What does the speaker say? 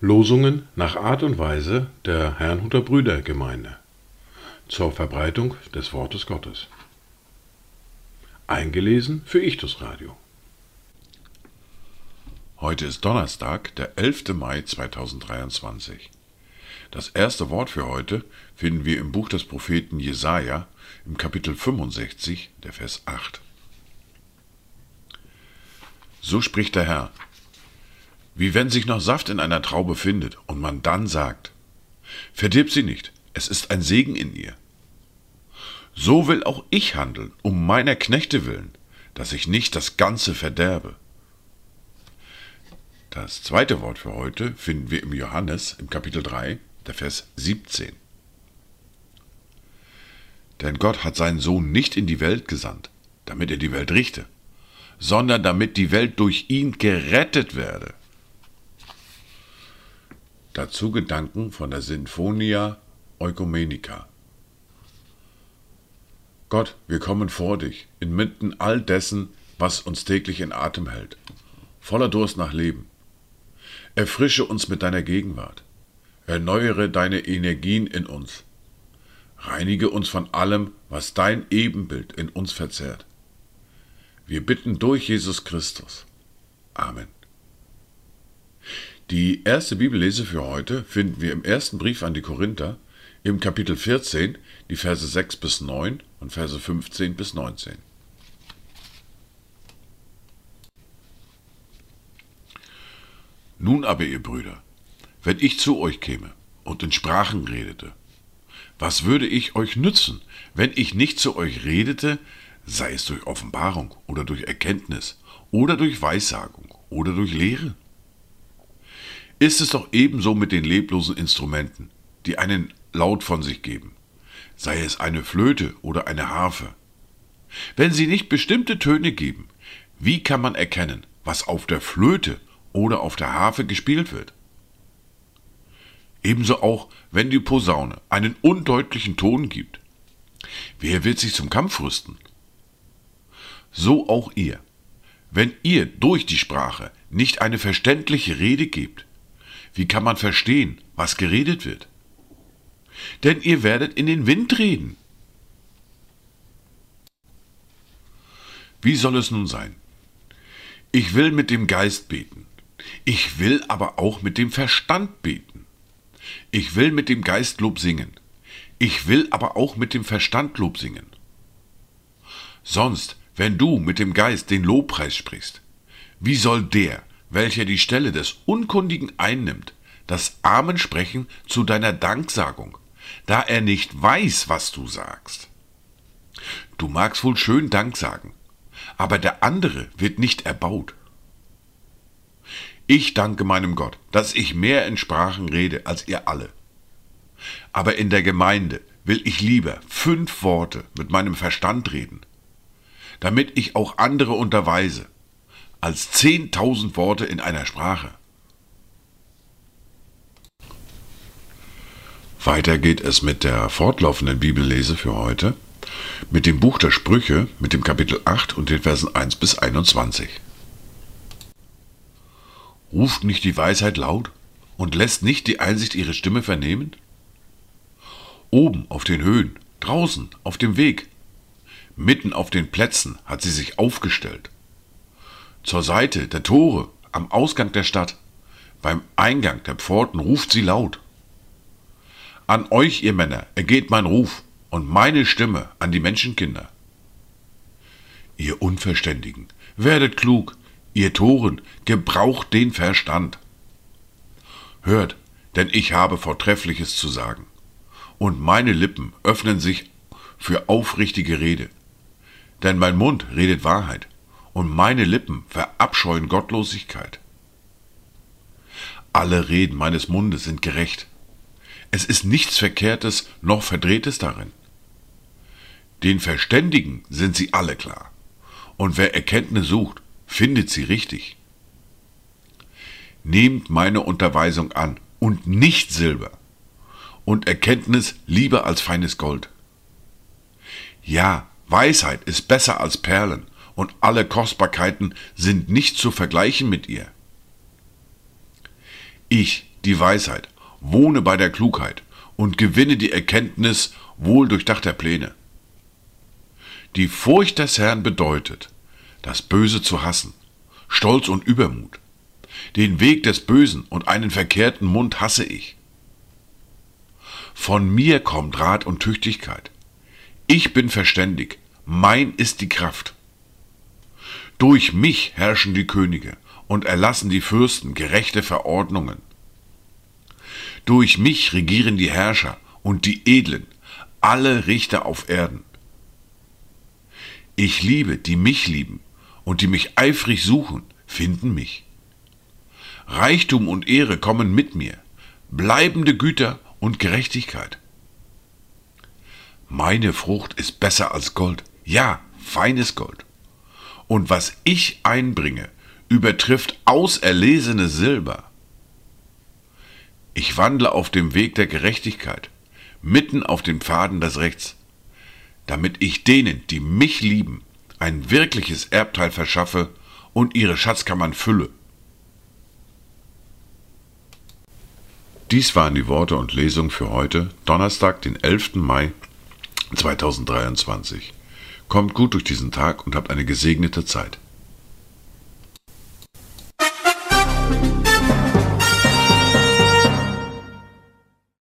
Losungen nach Art und Weise der Herrnhuter Brüdergemeinde zur Verbreitung des Wortes Gottes. Eingelesen für Ichtus Radio. Heute ist Donnerstag, der 11. Mai 2023. Das erste Wort für heute finden wir im Buch des Propheten Jesaja im Kapitel 65, der Vers 8. So spricht der Herr: Wie wenn sich noch Saft in einer Traube findet und man dann sagt: Verdirb sie nicht, es ist ein Segen in ihr. So will auch ich handeln, um meiner Knechte willen, dass ich nicht das Ganze verderbe. Das zweite Wort für heute finden wir im Johannes im Kapitel 3, der Vers 17. Denn Gott hat seinen Sohn nicht in die Welt gesandt, damit er die Welt richte, sondern damit die Welt durch ihn gerettet werde. Dazu Gedanken von der Sinfonia Eukumenica. Gott, wir kommen vor dich, inmitten all dessen, was uns täglich in Atem hält, voller Durst nach Leben. Erfrische uns mit deiner Gegenwart. Erneuere deine Energien in uns. Reinige uns von allem, was dein Ebenbild in uns verzehrt. Wir bitten durch Jesus Christus. Amen. Die erste Bibellese für heute finden wir im ersten Brief an die Korinther im Kapitel 14, die Verse 6 bis 9 und Verse 15 bis 19. Nun aber, ihr Brüder, wenn ich zu euch käme und in Sprachen redete, was würde ich euch nützen, wenn ich nicht zu euch redete, sei es durch Offenbarung oder durch Erkenntnis oder durch Weissagung oder durch Lehre? Ist es doch ebenso mit den leblosen Instrumenten, die einen Laut von sich geben, sei es eine Flöte oder eine Harfe. Wenn sie nicht bestimmte Töne geben, wie kann man erkennen, was auf der Flöte oder auf der Harfe gespielt wird. Ebenso auch, wenn die Posaune einen undeutlichen Ton gibt. Wer wird sich zum Kampf rüsten? So auch ihr. Wenn ihr durch die Sprache nicht eine verständliche Rede gebt, wie kann man verstehen, was geredet wird? Denn ihr werdet in den Wind reden. Wie soll es nun sein? Ich will mit dem Geist beten. Ich will aber auch mit dem Verstand beten. Ich will mit dem Geist Lob singen. Ich will aber auch mit dem Verstand Lob singen. Sonst, wenn du mit dem Geist den Lobpreis sprichst, wie soll der, welcher die Stelle des Unkundigen einnimmt, das Amen sprechen zu deiner Danksagung, da er nicht weiß, was du sagst? Du magst wohl schön Dank sagen, aber der andere wird nicht erbaut. Ich danke meinem Gott, dass ich mehr in Sprachen rede als ihr alle. Aber in der Gemeinde will ich lieber fünf Worte mit meinem Verstand reden, damit ich auch andere unterweise, als zehntausend Worte in einer Sprache. Weiter geht es mit der fortlaufenden Bibellese für heute, mit dem Buch der Sprüche, mit dem Kapitel 8 und den Versen 1 bis 21. Ruft nicht die Weisheit laut und lässt nicht die Einsicht ihre Stimme vernehmen? Oben auf den Höhen, draußen auf dem Weg, mitten auf den Plätzen hat sie sich aufgestellt. Zur Seite der Tore, am Ausgang der Stadt, beim Eingang der Pforten ruft sie laut. An euch, ihr Männer, ergeht mein Ruf und meine Stimme an die Menschenkinder. Ihr Unverständigen, werdet klug, ihr Toren, gebraucht den Verstand. Hört, denn ich habe Vortreffliches zu sagen, und meine Lippen öffnen sich für aufrichtige Rede. Denn mein Mund redet Wahrheit, und meine Lippen verabscheuen Gottlosigkeit. Alle Reden meines Mundes sind gerecht. Es ist nichts Verkehrtes noch Verdrehtes darin. Den Verständigen sind sie alle klar. Und wer Erkenntnis sucht, findet sie richtig. Nehmt meine Unterweisung an und nicht Silber und Erkenntnis lieber als feines Gold. Ja, Weisheit ist besser als Perlen, und alle Kostbarkeiten sind nicht zu vergleichen mit ihr. Ich, die Weisheit, wohne bei der Klugheit und gewinne die Erkenntnis wohl durchdachter Pläne. Die Furcht des Herrn bedeutet, das Böse zu hassen, Stolz und Übermut. Den Weg des Bösen und einen verkehrten Mund hasse ich. Von mir kommt Rat und Tüchtigkeit. Ich bin verständig, mein ist die Kraft. Durch mich herrschen die Könige und erlassen die Fürsten gerechte Verordnungen. Durch mich regieren die Herrscher und die Edlen, alle Richter auf Erden. Ich liebe, die mich lieben, und die mich eifrig suchen, finden mich. Reichtum und Ehre kommen mit mir, bleibende Güter und Gerechtigkeit. Meine Frucht ist besser als Gold, ja, feines Gold. Und was ich einbringe, übertrifft auserlesene Silber. Ich wandle auf dem Weg der Gerechtigkeit, mitten auf den Pfaden des Rechts, damit ich denen, die mich lieben, ein wirkliches Erbteil verschaffe und ihre Schatzkammern fülle. Dies waren die Worte und Lesungen für heute, Donnerstag, den 11. Mai 2023. Kommt gut durch diesen Tag und habt eine gesegnete Zeit.